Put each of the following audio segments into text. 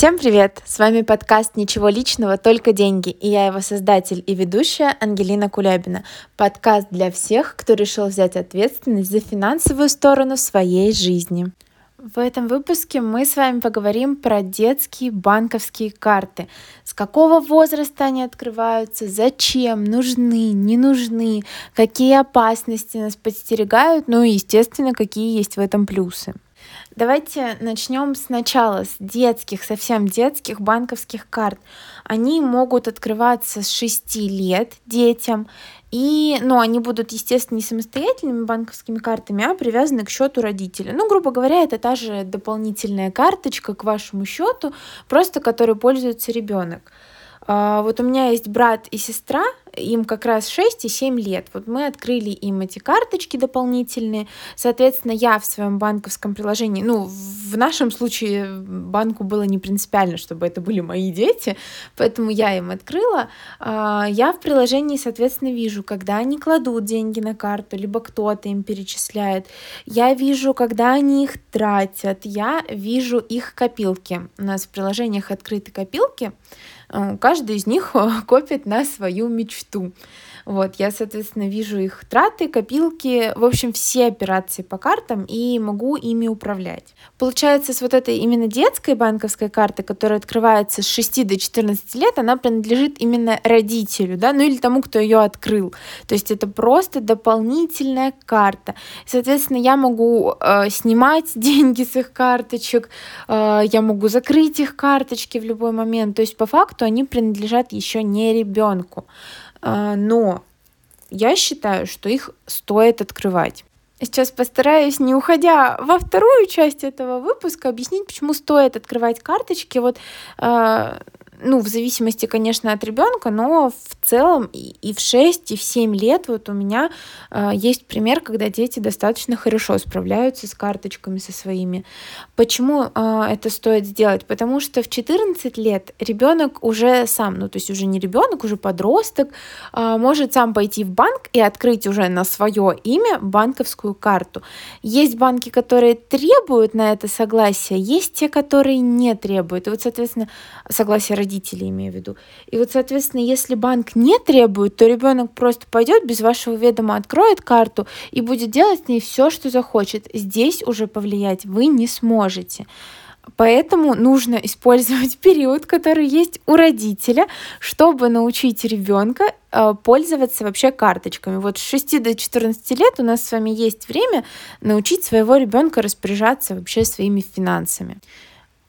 Всем привет! С вами подкаст «Ничего личного, только деньги» и я его создатель и ведущая Ангелина Кулябина. Подкаст для всех, кто решил взять ответственность за финансовую сторону своей жизни. В этом выпуске мы с вами поговорим про детские банковские карты. С какого возраста они открываются, зачем, нужны, не нужны, какие опасности нас подстерегают, ну и, естественно, какие есть в этом плюсы. Давайте начнем сначала с детских, совсем детских банковских карт. Они могут открываться с 6 лет детям, и, ну, они будут, естественно, не самостоятельными банковскими картами, а привязаны к счету родителя. Ну, грубо говоря, это та же дополнительная карточка к вашему счету, просто которой пользуется ребенок. А, вот у меня есть брат и сестра, им как раз 6 и 7 лет. Вот мы открыли им эти карточки дополнительные. Соответственно, я в своем банковском приложении, ну, в нашем случае банку было не принципиально, чтобы это были мои дети, поэтому я им открыла. А, я в приложении, соответственно, вижу, когда они кладут деньги на карту, либо кто-то им перечисляет. Я вижу, когда они их тратят. Я вижу их копилки. У нас в приложениях открыты копилки. Каждый из них копит на свою мечту. Вот, я, соответственно, вижу их траты, копилки, в общем, все операции по картам и могу ими управлять. Получается, с вот этой именно детской банковской карты, которая открывается с 6 до 14 лет, она принадлежит именно родителю, да, ну или тому, кто ее открыл. То есть это просто дополнительная карта. Соответственно, я могу э, снимать деньги с их карточек, э, я могу закрыть их карточки в любой момент. То есть по факту они принадлежат еще не ребенку. А, но я считаю, что их стоит открывать. Сейчас постараюсь, не уходя во вторую часть этого выпуска, объяснить, почему стоит открывать карточки. Вот а, ну, в зависимости, конечно, от ребенка, но в целом и в 6, и в 7 лет вот у меня э, есть пример, когда дети достаточно хорошо справляются с карточками со своими. Почему э, это стоит сделать? Потому что в 14 лет ребенок уже сам, ну, то есть уже не ребенок, уже подросток, э, может сам пойти в банк и открыть уже на свое имя банковскую карту. Есть банки, которые требуют на это согласие, есть те, которые не требуют. И вот, соответственно, согласие родителей родителей имею в виду. И вот, соответственно, если банк не требует, то ребенок просто пойдет без вашего ведома, откроет карту и будет делать с ней все, что захочет. Здесь уже повлиять вы не сможете. Поэтому нужно использовать период, который есть у родителя, чтобы научить ребенка э, пользоваться вообще карточками. Вот с 6 до 14 лет у нас с вами есть время научить своего ребенка распоряжаться вообще своими финансами.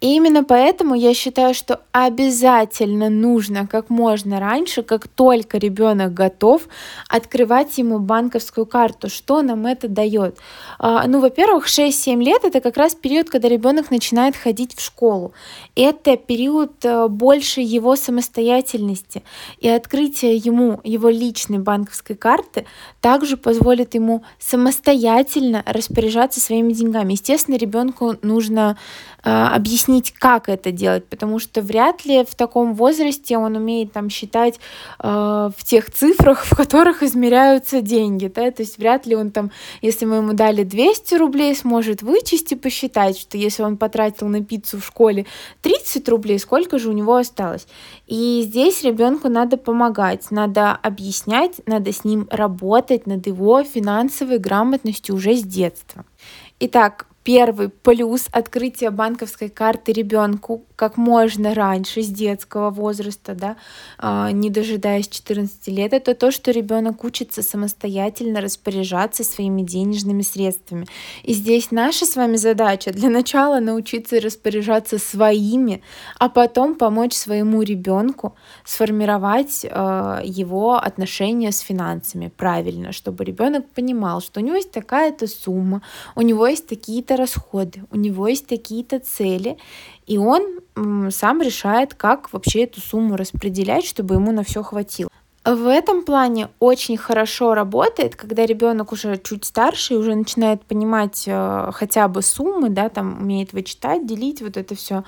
И именно поэтому я считаю, что обязательно нужно как можно раньше, как только ребенок готов, открывать ему банковскую карту. Что нам это дает? А, ну, во-первых, 6-7 лет это как раз период, когда ребенок начинает ходить в школу. Это период э, больше его самостоятельности. И открытие ему его личной банковской карты также позволит ему самостоятельно распоряжаться своими деньгами. Естественно, ребенку нужно а, объяснить, как это делать, потому что вряд ли в таком возрасте он умеет там считать э, в тех цифрах, в которых измеряются деньги, да, то есть вряд ли он там, если мы ему дали 200 рублей, сможет вычесть и посчитать, что если он потратил на пиццу в школе 30 рублей, сколько же у него осталось. И здесь ребенку надо помогать, надо объяснять, надо с ним работать над его финансовой грамотностью уже с детства. Итак, Первый плюс открытия банковской карты ребенку как можно раньше, с детского возраста, да, а, не дожидаясь 14 лет, это то, что ребенок учится самостоятельно распоряжаться своими денежными средствами. И здесь наша с вами задача для начала научиться распоряжаться своими, а потом помочь своему ребенку сформировать а, его отношения с финансами правильно, чтобы ребенок понимал, что у него есть такая-то сумма, у него есть такие-то расходы, у него есть такие-то цели, и он сам решает, как вообще эту сумму распределять, чтобы ему на все хватило. В этом плане очень хорошо работает, когда ребенок уже чуть старше и уже начинает понимать э, хотя бы суммы, да, там умеет вычитать, делить, вот это все.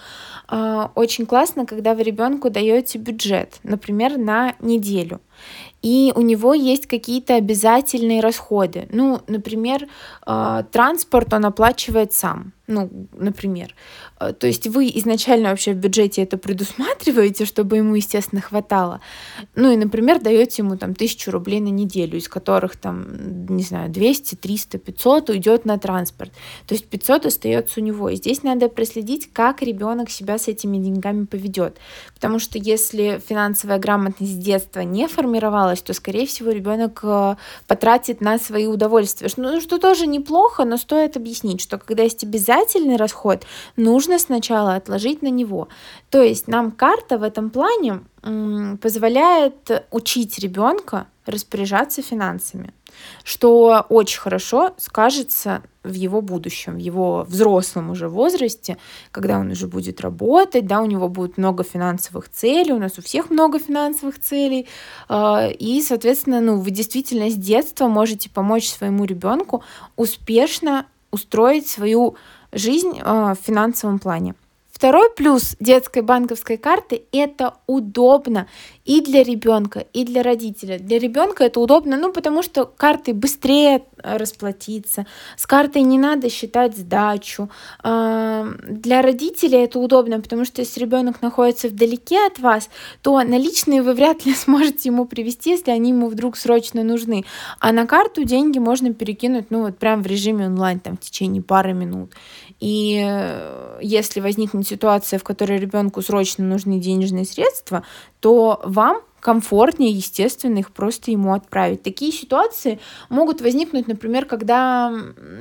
Э, очень классно, когда вы ребенку даете бюджет, например, на неделю и у него есть какие-то обязательные расходы. Ну, например, э, транспорт он оплачивает сам ну, например. Э, то есть вы изначально вообще в бюджете это предусматриваете, чтобы ему, естественно, хватало. Ну и, например, даете ему там тысячу рублей на неделю, из которых там, не знаю, 200, 300, 500 уйдет на транспорт. То есть 500 остается у него. И здесь надо проследить, как ребенок себя с этими деньгами поведет. Потому что если финансовая грамотность с детства не формировалась, то, скорее всего, ребенок э, потратит на свои удовольствия. Ну, что тоже неплохо, но стоит объяснить, что когда есть обязательства, обязательный расход, нужно сначала отложить на него. То есть нам карта в этом плане позволяет учить ребенка распоряжаться финансами, что очень хорошо скажется в его будущем, в его взрослом уже возрасте, когда он уже будет работать, да, у него будет много финансовых целей, у нас у всех много финансовых целей, а, и, соответственно, ну, вы действительно с детства можете помочь своему ребенку успешно устроить свою жизнь а, в финансовом плане. Второй плюс детской банковской карты – это удобно и для ребенка, и для родителя. Для ребенка это удобно, ну, потому что картой быстрее э, расплатиться, с картой не надо считать сдачу. А, для родителей это удобно, потому что если ребенок находится вдалеке от вас, то наличные вы вряд ли сможете ему привести, если они ему вдруг срочно нужны. А на карту деньги можно перекинуть, ну, вот прям в режиме онлайн, там, в течение пары минут. И э, если возникнет ситуация, в которой ребенку срочно нужны денежные средства, то вам комфортнее, естественно, их просто ему отправить. Такие ситуации могут возникнуть, например, когда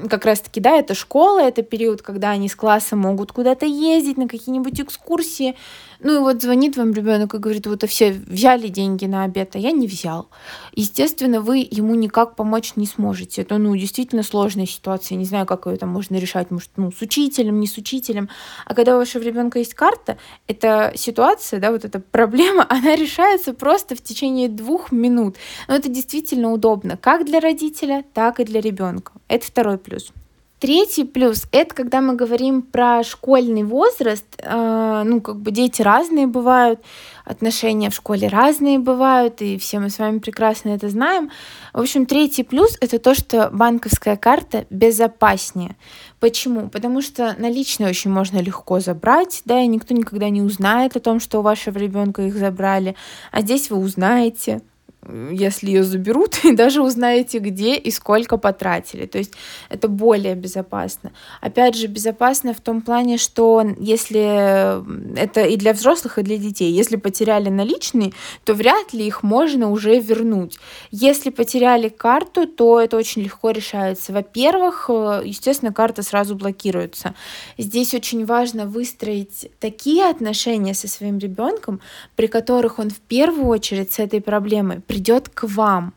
как раз-таки, да, это школа, это период, когда они с класса могут куда-то ездить на какие-нибудь экскурсии, ну и вот звонит вам ребенок и говорит, вот а все взяли деньги на обед, а я не взял. Естественно, вы ему никак помочь не сможете. Это, ну, действительно сложная ситуация. Я не знаю, как ее там можно решать, может, ну, с учителем, не с учителем. А когда у вашего ребенка есть карта, эта ситуация, да, вот эта проблема, она решается просто в течение двух минут. Но это действительно удобно как для родителя, так и для ребенка. Это второй плюс. Третий плюс — это когда мы говорим про школьный возраст, э, ну, как бы дети разные бывают, отношения в школе разные бывают, и все мы с вами прекрасно это знаем. В общем, третий плюс — это то, что банковская карта безопаснее. Почему? Потому что наличные очень можно легко забрать, да, и никто никогда не узнает о том, что у вашего ребенка их забрали, а здесь вы узнаете, если ее заберут, и даже узнаете, где и сколько потратили. То есть это более безопасно. Опять же, безопасно в том плане, что если это и для взрослых, и для детей, если потеряли наличные, то вряд ли их можно уже вернуть. Если потеряли карту, то это очень легко решается. Во-первых, э, естественно, карта сразу блокируется. Здесь очень важно выстроить такие отношения со своим ребенком, при которых он в первую очередь с этой проблемой придет к вам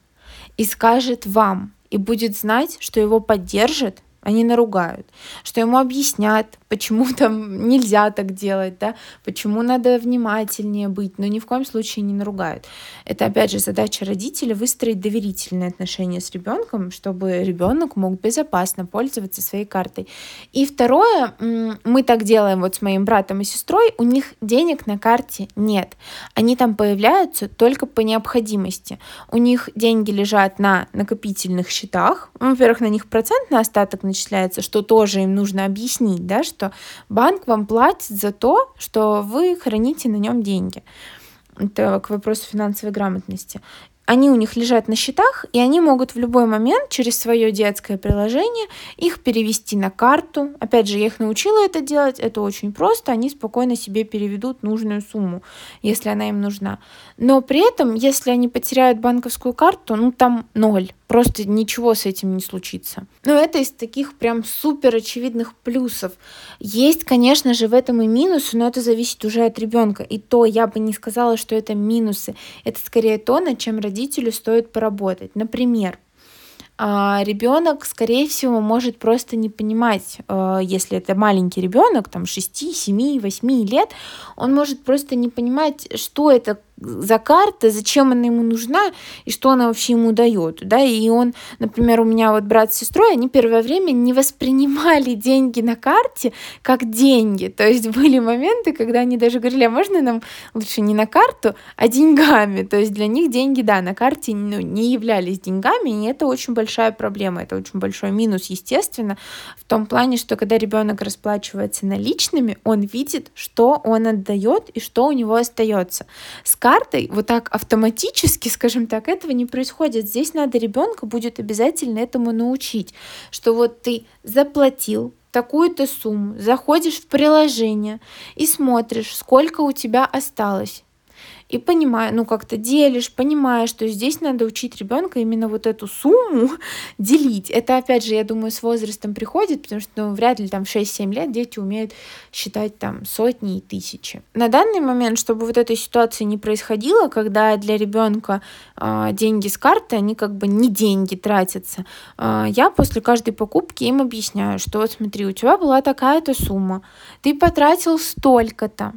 и скажет вам, и будет знать, что его поддержат, они наругают, что ему объяснят, почему там нельзя так делать, да, почему надо внимательнее быть, но ни в коем случае не наругают. Это, опять же, задача родителя выстроить доверительные отношения с ребенком, чтобы ребенок мог безопасно пользоваться своей картой. И второе, мы так делаем вот с моим братом и сестрой, у них денег на карте нет. Они там появляются только по необходимости. У них деньги лежат на накопительных счетах. Во-первых, на них процентный остаток начисляется, что тоже им нужно объяснить, да, что банк вам платит за то, что вы храните на нем деньги. Это к вопросу финансовой грамотности они у них лежат на счетах, и они могут в любой момент через свое детское приложение их перевести на карту. Опять же, я их научила это делать, это очень просто, они спокойно себе переведут нужную сумму, если она им нужна. Но при этом, если они потеряют банковскую карту, ну там ноль, просто ничего с этим не случится. Но это из таких прям супер очевидных плюсов. Есть, конечно же, в этом и минусы, но это зависит уже от ребенка. И то я бы не сказала, что это минусы. Это скорее то, над чем родители родителю стоит поработать. Например, а, ребенок, скорее всего, может просто не понимать, а, если это маленький ребенок, там 6, 7, 8 лет, он может просто не понимать, что это за карта, зачем она ему нужна и что она вообще ему дает, да, и он, например, у меня вот брат с сестрой, они первое время не воспринимали деньги на карте как деньги, то есть были моменты, когда они даже говорили, а можно нам лучше не на карту, а деньгами, то есть для них деньги, да, на карте ну, не являлись деньгами, и это очень большая проблема, это очень большой минус, естественно, в том плане, что когда ребенок расплачивается наличными, он видит, что он отдает и что у него остается. С картой вот так автоматически, скажем так, этого не происходит. Здесь надо ребенка будет обязательно этому научить, что вот ты заплатил такую-то сумму, заходишь в приложение и смотришь, сколько у тебя осталось и понимаю, ну как-то делишь, понимаешь, что здесь надо учить ребенка именно вот эту сумму делить. Это опять же, я думаю, с возрастом приходит, потому что ну, вряд ли там в 6-7 лет дети умеют считать там сотни и тысячи. На данный момент, чтобы вот этой ситуации не происходило, когда для ребенка э, деньги с карты, они как бы не деньги тратятся, э, я после каждой покупки им объясняю, что вот смотри, у тебя была такая-то сумма, ты потратил столько-то,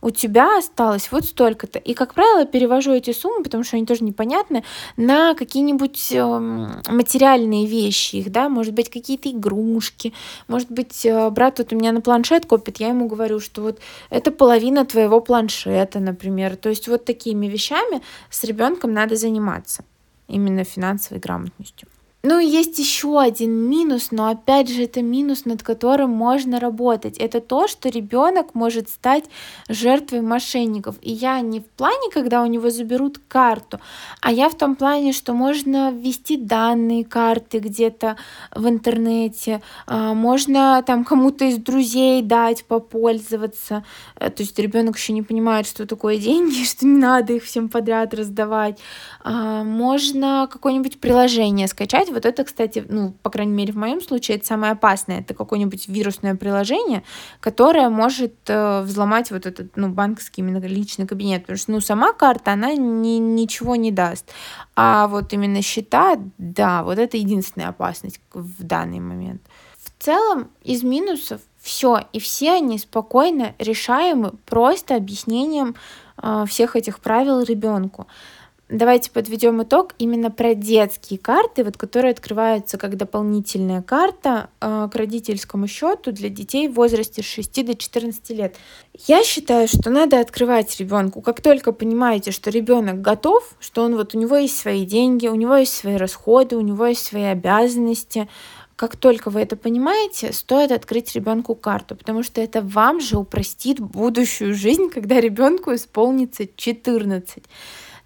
у тебя осталось вот столько-то. И, как правило, перевожу эти суммы, потому что они тоже непонятны, на какие-нибудь эм, материальные вещи их, да, может быть, какие-то игрушки, может быть, э, брат вот у меня на планшет копит, я ему говорю, что вот это половина твоего планшета, например. То есть вот такими вещами с ребенком надо заниматься, именно финансовой грамотностью. Ну и есть еще один минус, но опять же это минус, над которым можно работать. Это то, что ребенок может стать жертвой мошенников. И я не в плане, когда у него заберут карту, а я в том плане, что можно ввести данные карты где-то в интернете, а, можно там кому-то из друзей дать попользоваться. Э, то есть ребенок еще не понимает, что такое деньги, что не надо их всем подряд раздавать. А, можно какое-нибудь приложение скачать вот это, кстати, ну, по крайней мере, в моем случае, это самое опасное. Это какое-нибудь вирусное приложение, которое может э, взломать вот этот, ну, банковский именно личный кабинет. Потому что, ну, сама карта, она ни, ничего не даст. А вот именно счета, да, вот это единственная опасность в данный момент. В целом, из минусов все, и все они спокойно решаемы просто объяснением э, всех этих правил ребенку давайте подведем итог именно про детские карты, вот, которые открываются как дополнительная карта э, к родительскому счету для детей в возрасте с 6 до 14 лет. Я считаю, что надо открывать ребенку, как только понимаете, что ребенок готов, что он вот у него есть свои деньги, у него есть свои расходы, у него есть свои обязанности, как только вы это понимаете, стоит открыть ребенку карту, потому что это вам же упростит будущую жизнь, когда ребенку исполнится 14.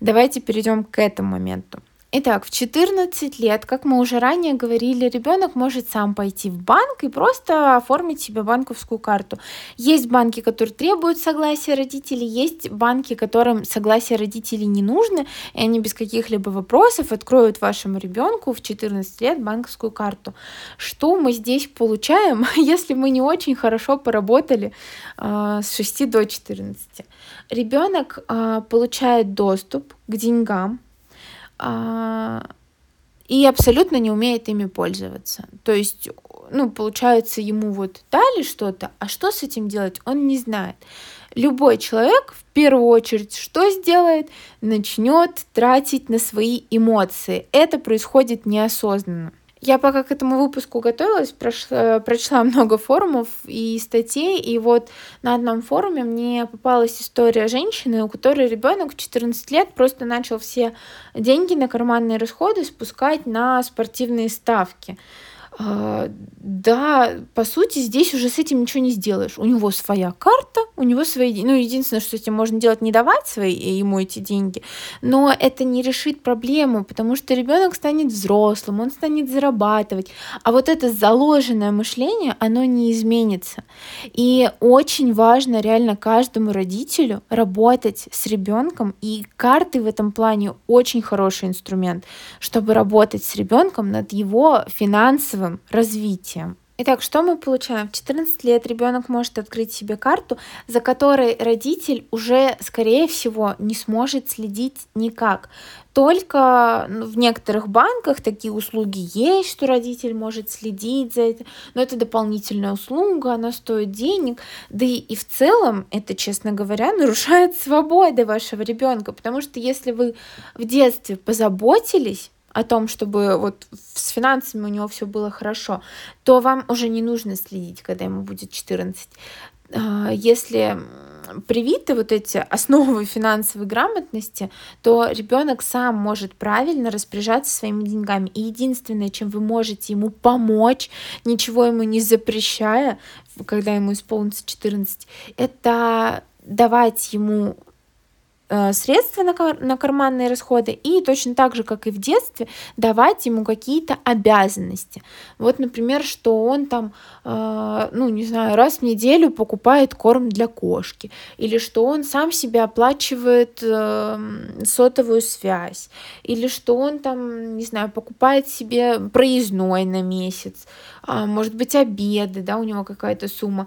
Давайте перейдем к этому моменту. Итак, в 14 лет, как мы уже ранее говорили, ребенок может сам пойти в банк и просто оформить себе банковскую карту. Есть банки, которые требуют согласия родителей, есть банки, которым согласие родителей не нужно, и они без каких-либо вопросов откроют вашему ребенку в 14 лет банковскую карту. Что мы здесь получаем, если мы не очень хорошо поработали э, с 6 до 14? Ребенок э, получает доступ к деньгам, и абсолютно не умеет ими пользоваться. То есть, ну, получается, ему вот дали что-то, а что с этим делать, он не знает. Любой человек в первую очередь что сделает? Начнет тратить на свои эмоции. Это происходит неосознанно. Я пока к этому выпуску готовилась, прошла, прочла много форумов и статей, и вот на одном форуме мне попалась история женщины, у которой ребенок в 14 лет просто начал все деньги на карманные расходы спускать на спортивные ставки. А, да, по сути, здесь уже с этим ничего не сделаешь. У него своя карта, у него свои... Ну, единственное, что с этим можно делать, не давать свои, ему эти деньги. Но это не решит проблему, потому что ребенок станет взрослым, он станет зарабатывать. А вот это заложенное мышление, оно не изменится. И очень важно реально каждому родителю работать с ребенком. И карты в этом плане очень хороший инструмент, чтобы работать с ребенком над его финансовым развитием. Итак, что мы получаем? В 14 лет ребенок может открыть себе карту, за которой родитель уже, скорее всего, не сможет следить никак. Только в некоторых банках такие услуги есть, что родитель может следить за это, но это дополнительная услуга, она стоит денег, да и, и в целом это, честно говоря, нарушает свободы вашего ребенка, потому что если вы в детстве позаботились о том, чтобы вот с финансами у него все было хорошо, то вам уже не нужно следить, когда ему будет 14. А, если привиты вот эти основы финансовой грамотности, то ребенок сам может правильно распоряжаться своими деньгами. И единственное, чем вы можете ему помочь, ничего ему не запрещая, когда ему исполнится 14, это давать ему средства на, на карманные расходы и точно так же, как и в детстве, давать ему какие-то обязанности. Вот, например, что он там, э, ну, не знаю, раз в неделю покупает корм для кошки, или что он сам себе оплачивает э, сотовую связь, или что он там, не знаю, покупает себе проездной на месяц, э, может быть, обеды, да, у него какая-то сумма.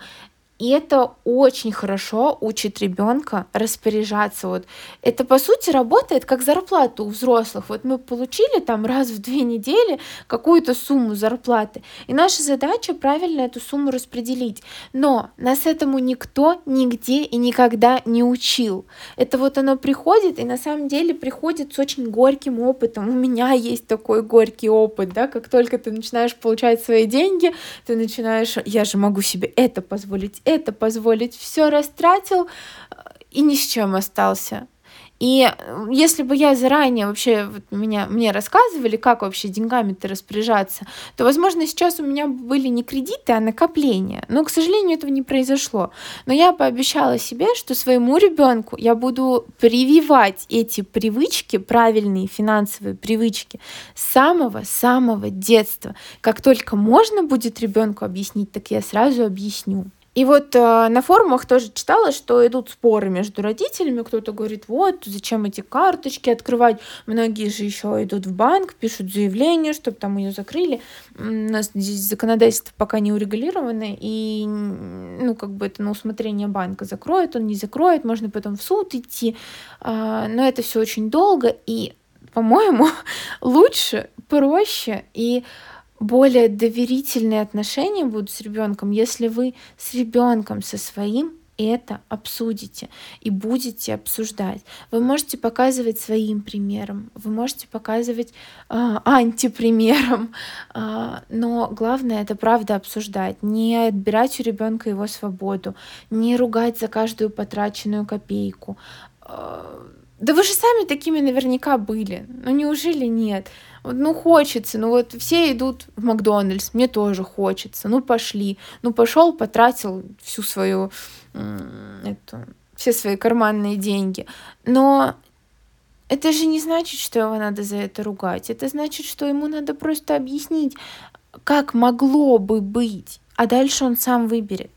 И это очень хорошо учит ребенка распоряжаться. Вот это по сути работает как зарплата у взрослых. Вот мы получили там раз в две недели какую-то сумму зарплаты. И наша задача правильно эту сумму распределить. Но нас этому никто нигде и никогда не учил. Это вот оно приходит, и на самом деле приходит с очень горьким опытом. У меня есть такой горький опыт, да, как только ты начинаешь получать свои деньги, ты начинаешь, я же могу себе это позволить, это позволить, все растратил э, и ни с чем остался. И если бы я заранее вообще вот меня, мне рассказывали, как вообще деньгами-то распоряжаться, то, возможно, сейчас у меня были не кредиты, а накопления. Но, к сожалению, этого не произошло. Но я пообещала себе, что своему ребенку я буду прививать эти привычки, правильные финансовые привычки, с самого-самого детства. Как только можно будет ребенку объяснить, так я сразу объясню. И вот э, на форумах тоже читала, что идут споры между родителями. Кто-то говорит, вот, зачем эти карточки открывать? Многие же еще идут в банк, пишут заявление, чтобы там ее закрыли. У нас здесь законодательство пока не урегулировано, и, ну, как бы это на усмотрение банка. Закроет он, не закроет, можно потом в суд идти. Э, но это все очень долго, и, по-моему, лучше, проще и более доверительные отношения будут с ребенком, если вы с ребенком со своим это обсудите и будете обсуждать. Вы можете показывать своим примером, вы можете показывать э, антипримером, э, но главное это правда обсуждать, не отбирать у ребенка его свободу, не ругать за каждую потраченную копейку. Э, да вы же сами такими наверняка были. Ну неужели нет? ну хочется, ну вот все идут в Макдональдс, мне тоже хочется, ну пошли, ну пошел, потратил всю свою, эту, все свои карманные деньги, но это же не значит, что его надо за это ругать, это значит, что ему надо просто объяснить, как могло бы быть, а дальше он сам выберет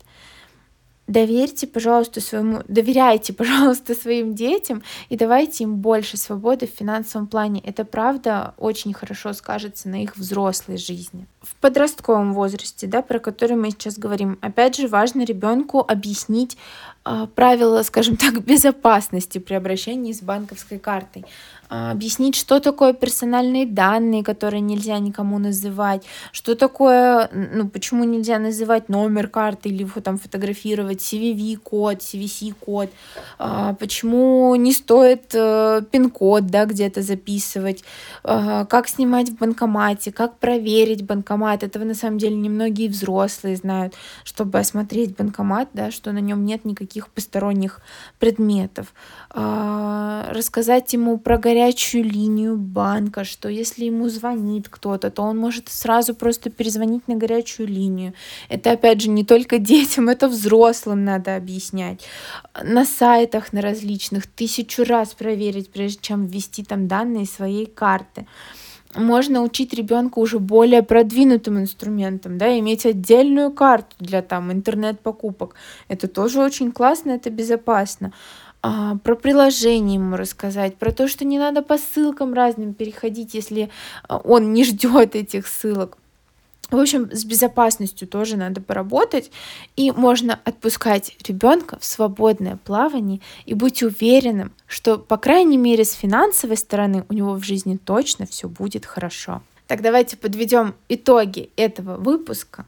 доверьте, пожалуйста, своему, доверяйте, пожалуйста, своим детям и давайте им больше свободы в финансовом плане. Это правда очень хорошо скажется на их взрослой жизни. В подростковом возрасте, да, про который мы сейчас говорим, опять же, важно ребенку объяснить э, правила, скажем так, безопасности при обращении с банковской картой. А, объяснить, что такое персональные данные, которые нельзя никому называть, что такое, ну, почему нельзя называть номер карты или его там фотографировать, CVV-код, CVC-код, а, почему не стоит э, пин-код, да, где-то записывать, а, как снимать в банкомате, как проверить банкомат. Этого на самом деле немногие взрослые знают, чтобы осмотреть банкомат, да, что на нем нет никаких посторонних предметов. Рассказать ему про горячую линию банка, что если ему звонит кто-то, то он может сразу просто перезвонить на горячую линию. Это, опять же, не только детям, это взрослым надо объяснять. На сайтах, на различных, тысячу раз проверить, прежде чем ввести там данные своей карты можно учить ребенка уже более продвинутым инструментом, да, иметь отдельную карту для там интернет-покупок. Это тоже очень классно, это безопасно а, про приложение ему рассказать, про то, что не надо по ссылкам разным переходить, если а, он не ждет этих ссылок В общем, с безопасностью тоже надо поработать, и можно отпускать ребенка в свободное плавание и быть уверенным, что, по крайней мере, с финансовой стороны у него в жизни точно все будет хорошо. Так давайте подведем итоги этого выпуска.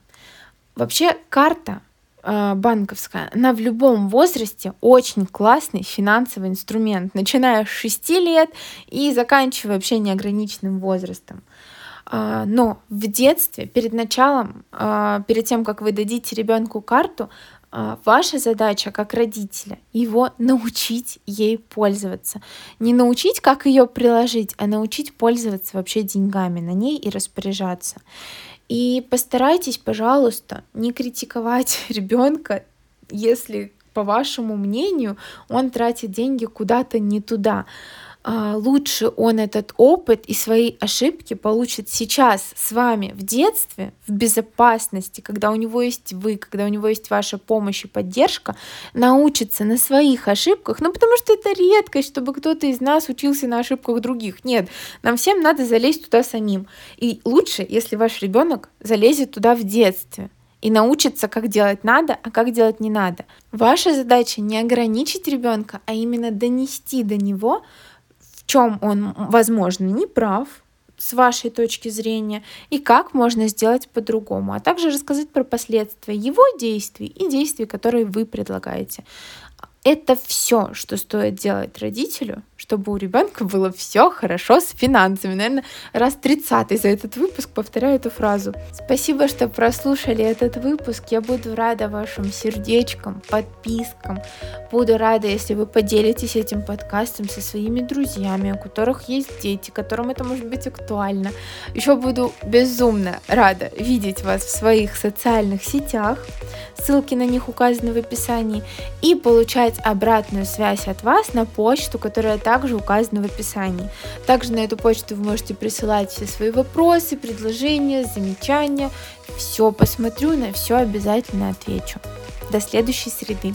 Вообще карта э, банковская, она в любом возрасте очень классный финансовый инструмент, начиная с 6 лет и заканчивая вообще неограниченным возрастом. А, но в детстве, перед началом, а, перед тем, как вы дадите ребенку карту, а, ваша задача как родителя его научить ей пользоваться. Не научить, как ее приложить, а научить пользоваться вообще деньгами на ней и распоряжаться. И постарайтесь, пожалуйста, не критиковать ребенка, если, по вашему мнению, он тратит деньги куда-то не туда. А, лучше он этот опыт и свои ошибки получит сейчас с вами в детстве, в безопасности, когда у него есть вы, когда у него есть ваша помощь и поддержка, научится на своих ошибках, ну потому что это редкость, чтобы кто-то из нас учился на ошибках других. Нет, нам всем надо залезть туда самим. И лучше, если ваш ребенок залезет туда в детстве и научится, как делать надо, а как делать не надо. Ваша задача не ограничить ребенка, а именно донести до него, чем он, возможно, не прав с вашей точки зрения и как можно сделать по-другому, а также рассказать про последствия его действий и действий, которые вы предлагаете. Это все, что стоит делать родителю, чтобы у ребенка было все хорошо с финансами. Наверное, раз 30 за этот выпуск повторяю эту фразу. Спасибо, что прослушали этот выпуск. Я буду рада вашим сердечкам, подпискам. Буду рада, если вы поделитесь этим подкастом со своими друзьями, у которых есть дети, которым это может быть актуально. Еще буду безумно рада видеть вас в своих социальных сетях. Ссылки на них указаны в описании. И получать обратную связь от вас на почту, которая также указана в описании. Также на эту почту вы можете присылать все свои вопросы, предложения, замечания. Все посмотрю, на все обязательно отвечу. До следующей среды.